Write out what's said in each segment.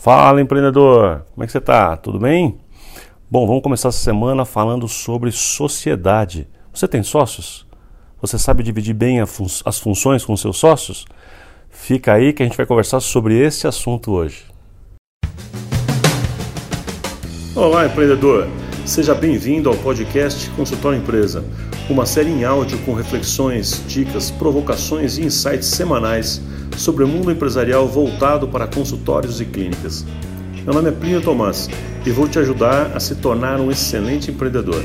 Fala empreendedor, como é que você está? Tudo bem? Bom, vamos começar essa semana falando sobre sociedade. Você tem sócios? Você sabe dividir bem fun as funções com seus sócios? Fica aí que a gente vai conversar sobre esse assunto hoje. Olá, empreendedor! Seja bem-vindo ao podcast Consultório Empresa, uma série em áudio com reflexões, dicas, provocações e insights semanais sobre o mundo empresarial voltado para consultórios e clínicas. Meu nome é Plínio Tomás e vou te ajudar a se tornar um excelente empreendedor.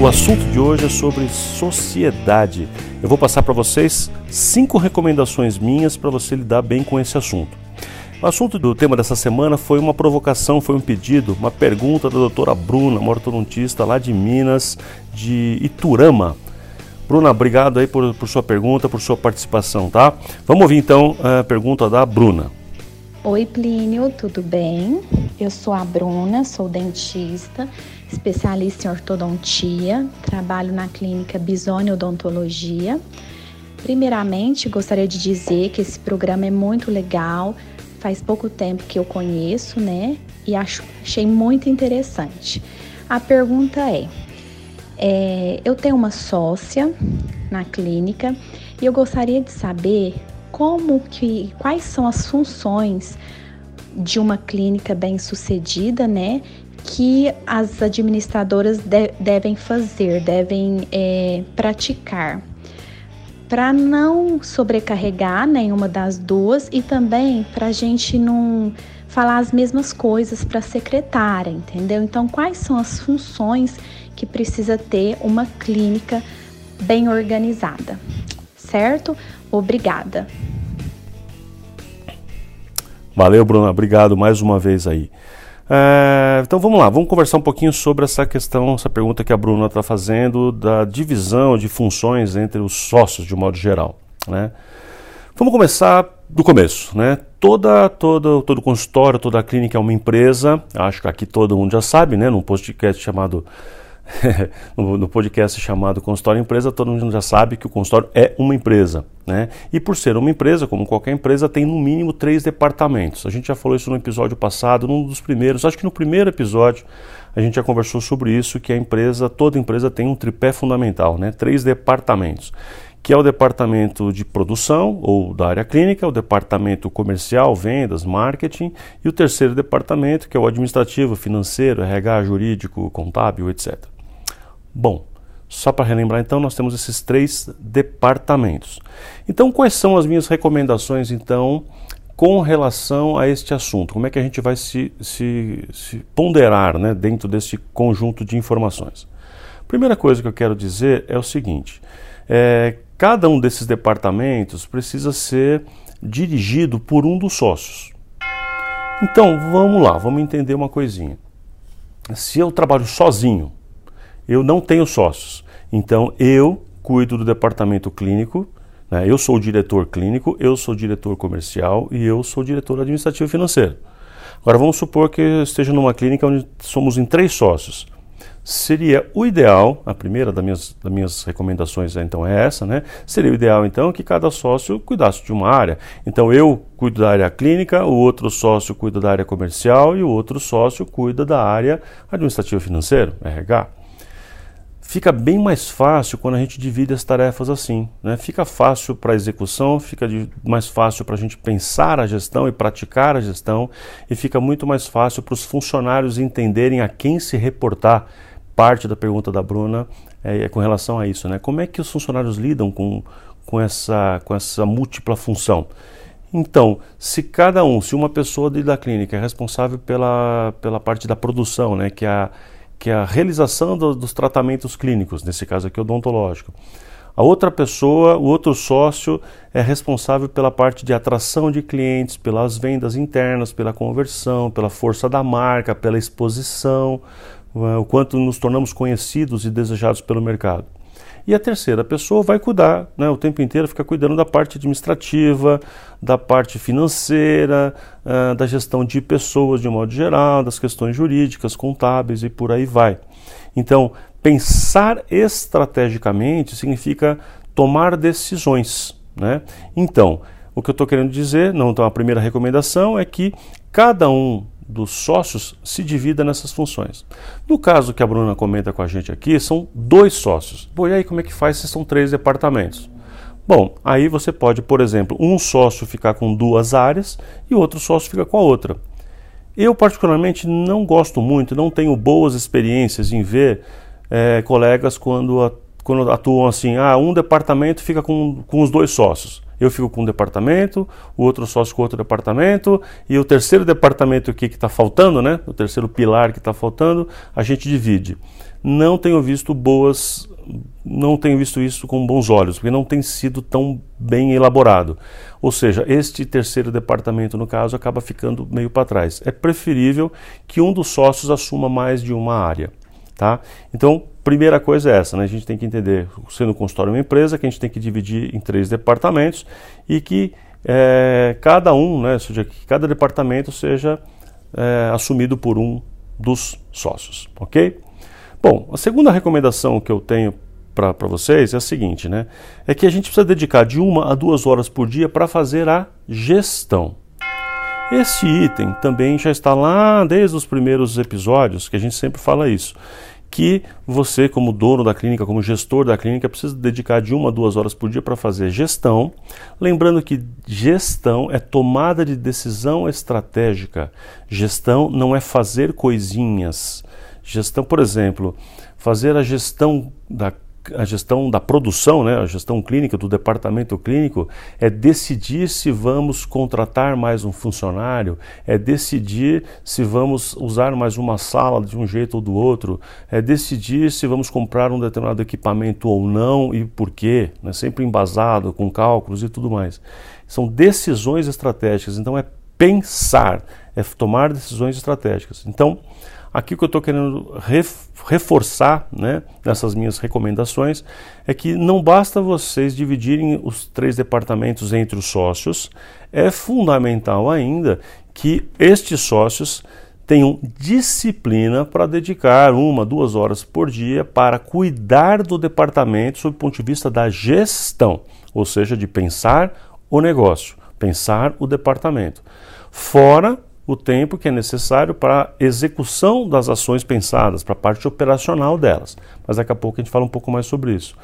O assunto de hoje é sobre sociedade. Eu vou passar para vocês cinco recomendações minhas para você lidar bem com esse assunto. O assunto do tema dessa semana foi uma provocação, foi um pedido, uma pergunta da doutora Bruna, uma ortodontista lá de Minas, de Iturama. Bruna, obrigado aí por, por sua pergunta, por sua participação, tá? Vamos ouvir então a pergunta da Bruna. Oi Plínio, tudo bem? Eu sou a Bruna, sou dentista, especialista em ortodontia, trabalho na clínica Bisone Odontologia. Primeiramente, gostaria de dizer que esse programa é muito legal, faz pouco tempo que eu conheço, né? E acho, achei muito interessante. A pergunta é: é, eu tenho uma sócia na clínica e eu gostaria de saber como que, quais são as funções de uma clínica bem sucedida, né? Que as administradoras de, devem fazer, devem é, praticar para não sobrecarregar nenhuma das duas e também para a gente não falar as mesmas coisas para a secretária, entendeu? Então, quais são as funções que precisa ter uma clínica bem organizada, certo? Obrigada. Valeu, Bruna. Obrigado mais uma vez aí. É, então vamos lá, vamos conversar um pouquinho sobre essa questão, essa pergunta que a Bruna está fazendo da divisão de funções entre os sócios de um modo geral. Né? Vamos começar do começo, né? Toda, toda, todo consultório, toda clínica é uma empresa. Acho que aqui todo mundo já sabe, né? Num podcast chamado no, podcast chamado Consultório Empresa, todo mundo já sabe que o consultório é uma empresa. Né? E por ser uma empresa, como qualquer empresa, tem no mínimo três departamentos. A gente já falou isso no episódio passado, num dos primeiros, acho que no primeiro episódio a gente já conversou sobre isso, que a empresa, toda empresa tem um tripé fundamental, né? três departamentos que é o departamento de produção ou da área clínica, o departamento comercial, vendas, marketing e o terceiro departamento, que é o administrativo, financeiro, RH, jurídico, contábil, etc. Bom, só para relembrar então, nós temos esses três departamentos. Então, quais são as minhas recomendações então com relação a este assunto? Como é que a gente vai se, se, se ponderar né, dentro desse conjunto de informações? Primeira coisa que eu quero dizer é o seguinte: é, cada um desses departamentos precisa ser dirigido por um dos sócios. Então, vamos lá, vamos entender uma coisinha. Se eu trabalho sozinho, eu não tenho sócios. Então eu cuido do departamento clínico, né? eu sou o diretor clínico, eu sou o diretor comercial e eu sou o diretor administrativo financeiro. Agora vamos supor que eu esteja numa clínica onde somos em três sócios. Seria o ideal, a primeira das minhas, das minhas recomendações então é essa, né? Seria o ideal então que cada sócio cuidasse de uma área. Então eu cuido da área clínica, o outro sócio cuida da área comercial e o outro sócio cuida da área administrativa financeira, RH fica bem mais fácil quando a gente divide as tarefas assim. Né? Fica fácil para a execução, fica mais fácil para a gente pensar a gestão e praticar a gestão, e fica muito mais fácil para os funcionários entenderem a quem se reportar. Parte da pergunta da Bruna é, é com relação a isso. Né? Como é que os funcionários lidam com, com, essa, com essa múltipla função? Então, se cada um, se uma pessoa da clínica é responsável pela, pela parte da produção, né, que é a que é a realização do, dos tratamentos clínicos, nesse caso aqui odontológico. A outra pessoa, o outro sócio, é responsável pela parte de atração de clientes, pelas vendas internas, pela conversão, pela força da marca, pela exposição, o quanto nos tornamos conhecidos e desejados pelo mercado. E a terceira pessoa vai cuidar, né, o tempo inteiro fica cuidando da parte administrativa, da parte financeira, uh, da gestão de pessoas de modo geral, das questões jurídicas, contábeis e por aí vai. Então, pensar estrategicamente significa tomar decisões. Né? Então, o que eu estou querendo dizer, não, então a primeira recomendação é que cada um dos sócios se divida nessas funções. No caso que a Bruna comenta com a gente aqui, são dois sócios. Bom, e aí como é que faz se são três departamentos? Bom, aí você pode, por exemplo, um sócio ficar com duas áreas e outro sócio fica com a outra. Eu, particularmente, não gosto muito, não tenho boas experiências em ver é, colegas quando, quando atuam assim: ah, um departamento fica com, com os dois sócios. Eu fico com um departamento, o outro sócio com outro departamento, e o terceiro departamento aqui que está faltando, né? O terceiro pilar que está faltando, a gente divide. Não tenho visto boas, não tenho visto isso com bons olhos, porque não tem sido tão bem elaborado. Ou seja, este terceiro departamento, no caso, acaba ficando meio para trás. É preferível que um dos sócios assuma mais de uma área. Tá? Então, primeira coisa é essa, né? a gente tem que entender, sendo um consultório uma empresa, que a gente tem que dividir em três departamentos e que é, cada um, né, seja, que cada departamento seja é, assumido por um dos sócios, ok? Bom, a segunda recomendação que eu tenho para vocês é a seguinte, né? É que a gente precisa dedicar de uma a duas horas por dia para fazer a gestão. Esse item também já está lá desde os primeiros episódios, que a gente sempre fala isso, que você, como dono da clínica, como gestor da clínica, precisa dedicar de uma a duas horas por dia para fazer gestão. Lembrando que gestão é tomada de decisão estratégica. Gestão não é fazer coisinhas. Gestão, por exemplo, fazer a gestão da a gestão da produção, né, a gestão clínica do departamento clínico é decidir se vamos contratar mais um funcionário, é decidir se vamos usar mais uma sala de um jeito ou do outro, é decidir se vamos comprar um determinado equipamento ou não e por quê, né, sempre embasado com cálculos e tudo mais. São decisões estratégicas, então é pensar, é tomar decisões estratégicas. Então, Aqui o que eu estou querendo reforçar né, nessas minhas recomendações é que não basta vocês dividirem os três departamentos entre os sócios, é fundamental ainda que estes sócios tenham disciplina para dedicar uma, duas horas por dia para cuidar do departamento sob o ponto de vista da gestão, ou seja, de pensar o negócio, pensar o departamento. Fora o tempo que é necessário para a execução das ações pensadas, para a parte operacional delas. Mas daqui a pouco a gente fala um pouco mais sobre isso.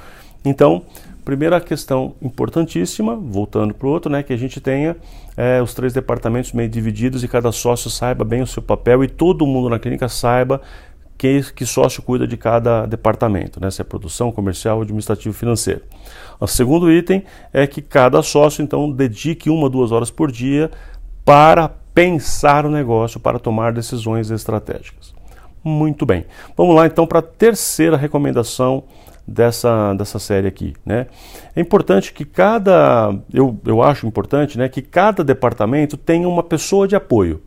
Então, primeira questão importantíssima, voltando para o outro, né, que a gente tenha é, os três departamentos meio divididos e cada sócio saiba bem o seu papel e todo mundo na clínica saiba que, que sócio cuida de cada departamento, né, se é produção, comercial, administrativo, financeiro. O segundo item é que cada sócio, então, dedique uma, duas horas por dia para pensar o negócio para tomar decisões estratégicas. Muito bem. Vamos lá então para a terceira recomendação dessa, dessa série aqui. Né? É importante que cada, eu, eu acho importante né, que cada departamento tenha uma pessoa de apoio.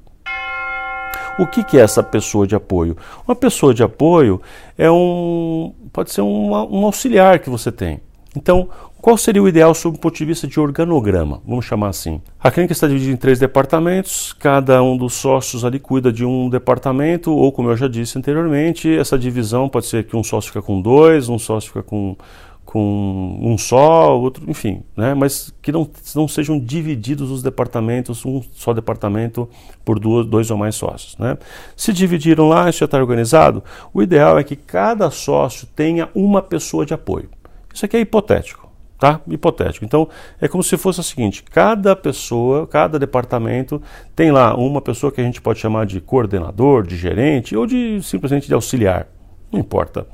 O que, que é essa pessoa de apoio? Uma pessoa de apoio é um, pode ser um, um auxiliar que você tem. Então, qual seria o ideal sob o ponto de vista de organograma? Vamos chamar assim. A clínica está dividida em três departamentos, cada um dos sócios ali cuida de um departamento, ou como eu já disse anteriormente, essa divisão pode ser que um sócio fica com dois, um sócio fica com, com um só, outro, enfim, né? mas que não, não sejam divididos os departamentos, um só departamento por duas, dois ou mais sócios. Né? Se dividiram lá, isso já está organizado, o ideal é que cada sócio tenha uma pessoa de apoio. Isso aqui é hipotético tá? Hipotético. Então, é como se fosse o seguinte: cada pessoa, cada departamento tem lá uma pessoa que a gente pode chamar de coordenador, de gerente ou de simplesmente de auxiliar, não importa.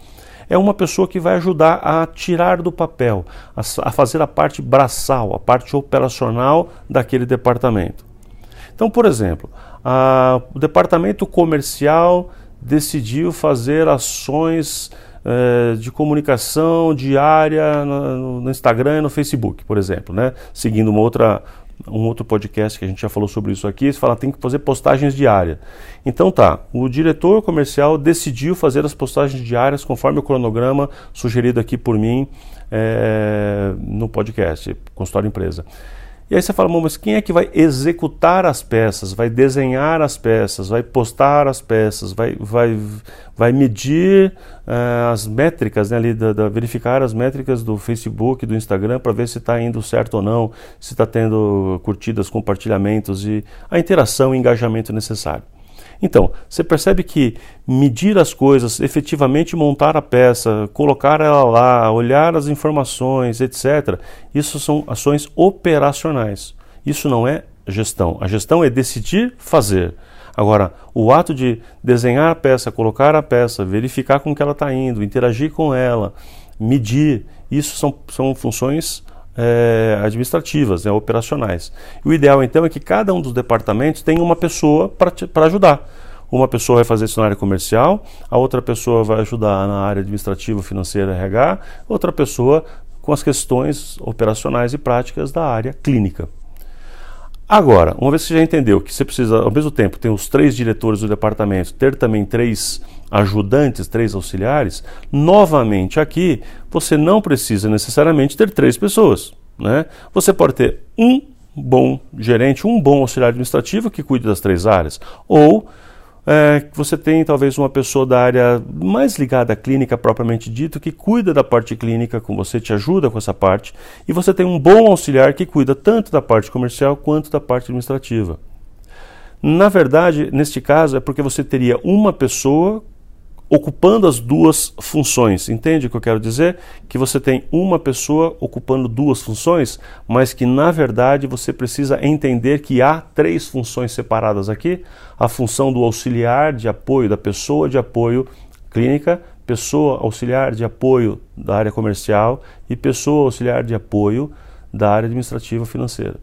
É uma pessoa que vai ajudar a tirar do papel, a, a fazer a parte braçal, a parte operacional daquele departamento. Então, por exemplo, a, o departamento comercial decidiu fazer ações é, de comunicação diária no, no, Instagram e no Facebook, por exemplo, né? Seguindo uma outra, um outro podcast que a gente já falou sobre isso aqui, fala tem que fazer postagens diárias. Então tá, o diretor comercial decidiu fazer as postagens diárias conforme o cronograma sugerido aqui por mim é, no podcast, Consultório Empresa. E aí você fala, mas quem é que vai executar as peças, vai desenhar as peças, vai postar as peças, vai, vai, vai medir uh, as métricas, né, ali, da, da, verificar as métricas do Facebook, do Instagram, para ver se está indo certo ou não, se está tendo curtidas, compartilhamentos e a interação e engajamento necessário. Então, você percebe que medir as coisas, efetivamente montar a peça, colocar ela lá, olhar as informações, etc., isso são ações operacionais. Isso não é gestão. A gestão é decidir fazer. Agora, o ato de desenhar a peça, colocar a peça, verificar com que ela está indo, interagir com ela, medir, isso são, são funções é, administrativas, né, operacionais. o ideal então é que cada um dos departamentos tenha uma pessoa para ajudar. Uma pessoa vai fazer isso na área comercial, a outra pessoa vai ajudar na área administrativa, financeira, RH, outra pessoa com as questões operacionais e práticas da área clínica. Agora, uma vez que você já entendeu que você precisa, ao mesmo tempo, ter os três diretores do departamento, ter também três ajudantes, três auxiliares, novamente aqui, você não precisa necessariamente ter três pessoas. Né? Você pode ter um bom gerente, um bom auxiliar administrativo que cuide das três áreas, ou é, você tem talvez uma pessoa da área mais ligada à clínica propriamente dito, que cuida da parte clínica com você, te ajuda com essa parte, e você tem um bom auxiliar que cuida tanto da parte comercial quanto da parte administrativa. Na verdade, neste caso, é porque você teria uma pessoa ocupando as duas funções. Entende o que eu quero dizer? Que você tem uma pessoa ocupando duas funções, mas que na verdade você precisa entender que há três funções separadas aqui: a função do auxiliar de apoio, da pessoa de apoio clínica, pessoa auxiliar de apoio da área comercial e pessoa auxiliar de apoio da área administrativa financeira.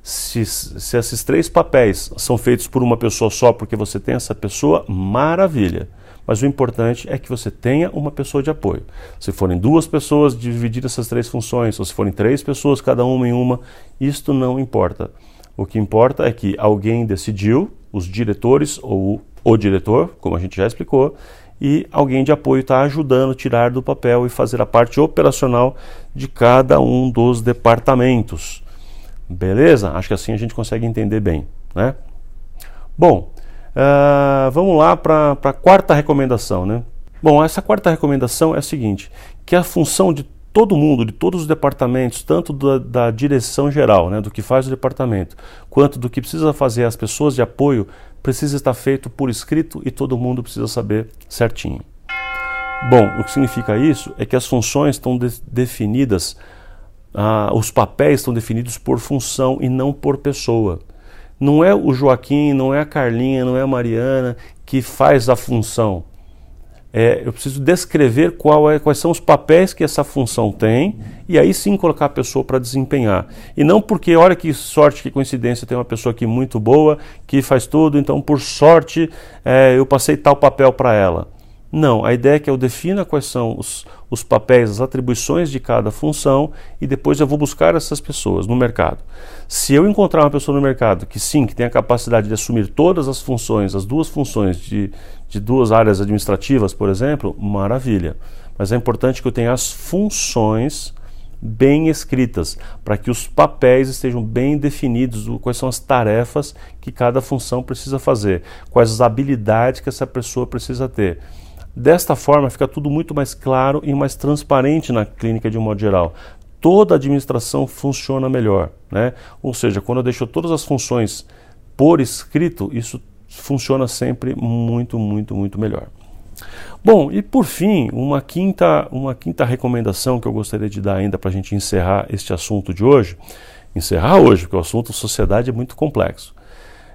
Se, se esses três papéis são feitos por uma pessoa só porque você tem essa pessoa, maravilha mas o importante é que você tenha uma pessoa de apoio. Se forem duas pessoas, dividir essas três funções, ou se forem três pessoas, cada uma em uma, isto não importa. O que importa é que alguém decidiu, os diretores ou o diretor, como a gente já explicou, e alguém de apoio está ajudando a tirar do papel e fazer a parte operacional de cada um dos departamentos. Beleza? Acho que assim a gente consegue entender bem. Né? Bom, Uh, vamos lá para a quarta recomendação. Né? Bom, essa quarta recomendação é a seguinte: que a função de todo mundo, de todos os departamentos, tanto da, da, direção geral, né, do que faz o departamento, quanto do que precisa fazer as pessoas de apoio, precisa estar feito por escrito e todo mundo precisa saber certinho. Bom, o que significa isso é que as funções estão de definidas, ah, os papéis estão definidos por função e não por pessoa. Não é o Joaquim, não é a Carlinha, não é a Mariana que faz a função. É, eu preciso descrever é, quais são os papéis que essa função tem e aí sim colocar a pessoa para desempenhar. E não porque, olha que sorte, que coincidência, tem uma pessoa aqui muito boa que faz tudo, então por sorte é, eu passei tal papel para ela. Não, a ideia é que eu defina quais são os, os papéis, as atribuições de cada função e depois eu vou buscar essas pessoas no mercado. Se eu encontrar uma pessoa no mercado que sim, que tem a capacidade de assumir todas as funções, as duas funções de, de duas áreas administrativas, por exemplo, maravilha. Mas é importante que eu tenha as funções bem escritas, para que os papéis estejam bem definidos, quais são as tarefas que cada função precisa fazer, quais as habilidades que essa pessoa precisa ter. Desta forma, fica tudo muito mais claro e mais transparente na clínica de um modo geral. Toda a administração funciona melhor. Né? Ou seja, quando eu deixo todas as funções por escrito, isso funciona sempre muito, muito, muito melhor. Bom, e por fim, uma quinta, uma quinta recomendação que eu gostaria de dar ainda para a gente encerrar este assunto de hoje, encerrar hoje, porque o assunto sociedade é muito complexo,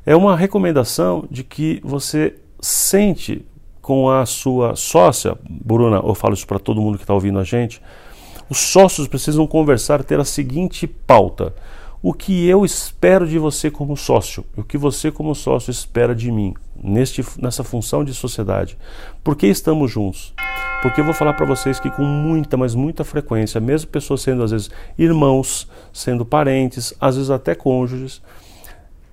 é uma recomendação de que você sente com a sua sócia, Bruna, eu falo isso para todo mundo que está ouvindo a gente, os sócios precisam conversar, ter a seguinte pauta: o que eu espero de você como sócio, o que você como sócio espera de mim neste, nessa função de sociedade. Por que estamos juntos? Porque eu vou falar para vocês que com muita, mas muita frequência, mesmo pessoas sendo às vezes irmãos, sendo parentes, às vezes até cônjuges,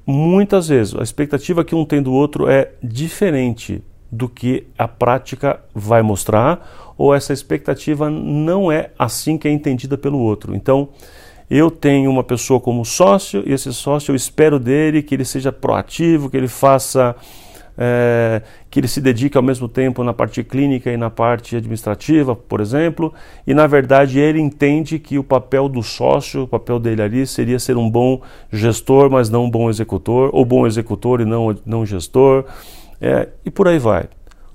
muitas vezes a expectativa que um tem do outro é diferente do que a prática vai mostrar, ou essa expectativa não é assim que é entendida pelo outro. Então, eu tenho uma pessoa como sócio e esse sócio eu espero dele que ele seja proativo, que ele faça é, que ele se dedique ao mesmo tempo na parte clínica e na parte administrativa, por exemplo, e na verdade ele entende que o papel do sócio, o papel dele ali seria ser um bom gestor, mas não um bom executor, ou bom executor e não, não gestor, é, e por aí vai.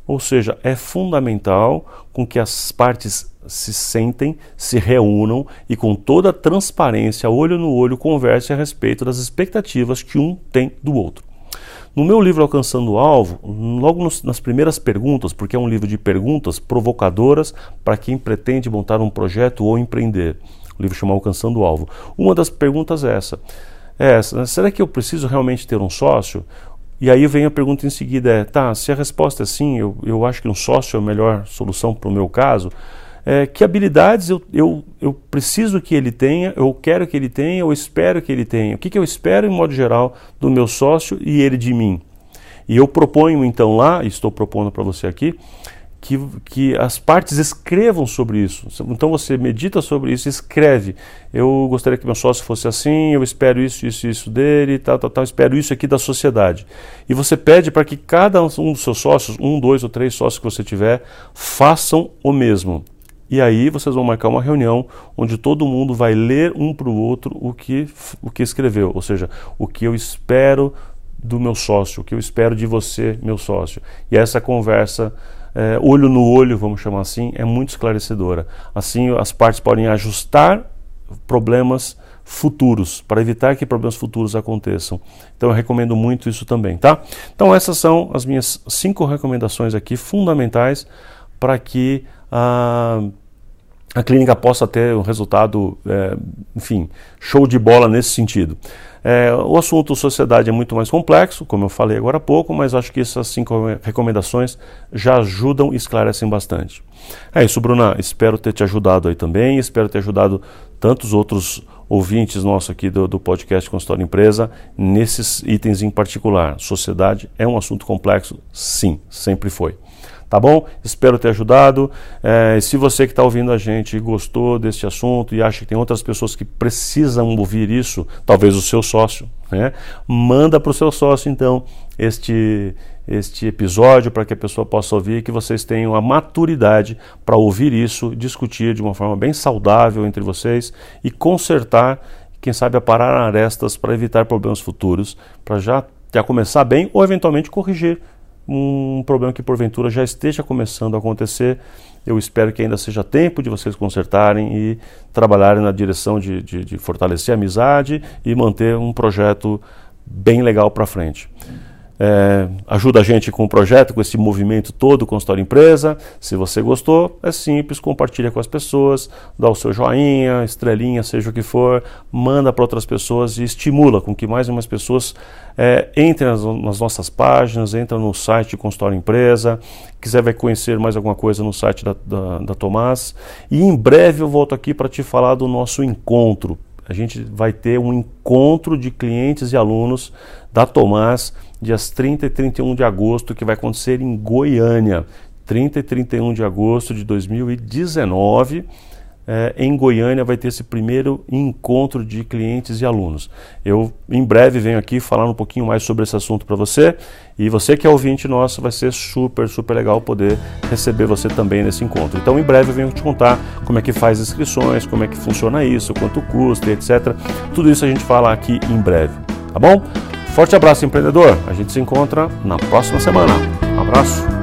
Ou seja, é fundamental com que as partes se sentem, se reúnam e com toda transparência, olho no olho, conversem a respeito das expectativas que um tem do outro. No meu livro Alcançando o Alvo, logo nos, nas primeiras perguntas, porque é um livro de perguntas provocadoras para quem pretende montar um projeto ou empreender. O livro chama Alcançando o Alvo. Uma das perguntas é essa. É essa será que eu preciso realmente ter um sócio? E aí vem a pergunta em seguida: é, tá, se a resposta é sim, eu, eu acho que um sócio é a melhor solução para o meu caso, é, que habilidades eu, eu, eu preciso que ele tenha, eu quero que ele tenha, eu espero que ele tenha. O que, que eu espero, em modo geral, do meu sócio e ele de mim? E eu proponho então lá, e estou propondo para você aqui, que, que as partes escrevam sobre isso. Então você medita sobre isso, escreve. Eu gostaria que meu sócio fosse assim, eu espero isso, isso, isso dele, tal, tal, tal, espero isso aqui da sociedade. E você pede para que cada um dos seus sócios, um, dois ou três sócios que você tiver, façam o mesmo. E aí vocês vão marcar uma reunião onde todo mundo vai ler um para o outro o que, o que escreveu, ou seja, o que eu espero do meu sócio, o que eu espero de você, meu sócio. E essa conversa, é, olho no olho, vamos chamar assim, é muito esclarecedora. Assim, as partes podem ajustar problemas futuros, para evitar que problemas futuros aconteçam. Então eu recomendo muito isso também, tá? Então essas são as minhas cinco recomendações aqui fundamentais para que a, a clínica possa ter um resultado, é, enfim, show de bola nesse sentido. É, o assunto sociedade é muito mais complexo, como eu falei agora há pouco, mas acho que essas cinco recomendações já ajudam e esclarecem bastante. É isso, Bruna. Espero ter te ajudado aí também. Espero ter ajudado tantos outros ouvintes nossos aqui do, do podcast Consultório Empresa nesses itens em particular. Sociedade é um assunto complexo? Sim, sempre foi. Tá bom? Espero ter ajudado. É, se você que está ouvindo a gente gostou desse assunto e acha que tem outras pessoas que precisam ouvir isso, talvez o seu sócio, né? Manda para o seu sócio então este este episódio para que a pessoa possa ouvir, que vocês tenham a maturidade para ouvir isso, discutir de uma forma bem saudável entre vocês e consertar, quem sabe aparar arestas para evitar problemas futuros, para já, já começar bem ou eventualmente corrigir um problema que porventura já esteja começando a acontecer. Eu espero que ainda seja tempo de vocês consertarem e trabalharem na direção de, de, de fortalecer a amizade e manter um projeto bem legal para frente. É, ajuda a gente com o projeto, com esse movimento todo, Consultório Empresa. Se você gostou, é simples, compartilha com as pessoas, dá o seu joinha, estrelinha, seja o que for, manda para outras pessoas e estimula com que mais e mais pessoas é, entrem nas, nas, nossas páginas, entrem no site Consultório Empresa. Quiser vai conhecer mais alguma coisa no site da, da, da Tomás. E em breve eu volto aqui para te falar do nosso encontro. A gente vai ter um encontro de clientes e alunos da Tomás dias 30 e 31 de agosto, que vai acontecer em Goiânia. 30 e 31 de agosto de 2019. É, em Goiânia vai ter esse primeiro encontro de clientes e alunos. Eu em breve venho aqui falar um pouquinho mais sobre esse assunto para você e você que é ouvinte nosso vai ser super, super legal poder receber você também nesse encontro. Então em breve eu venho te contar como é que faz inscrições, como é que funciona isso, quanto custa, etc. Tudo isso a gente fala aqui em breve, tá bom? Forte abraço, empreendedor. A gente se encontra na próxima semana. Um abraço.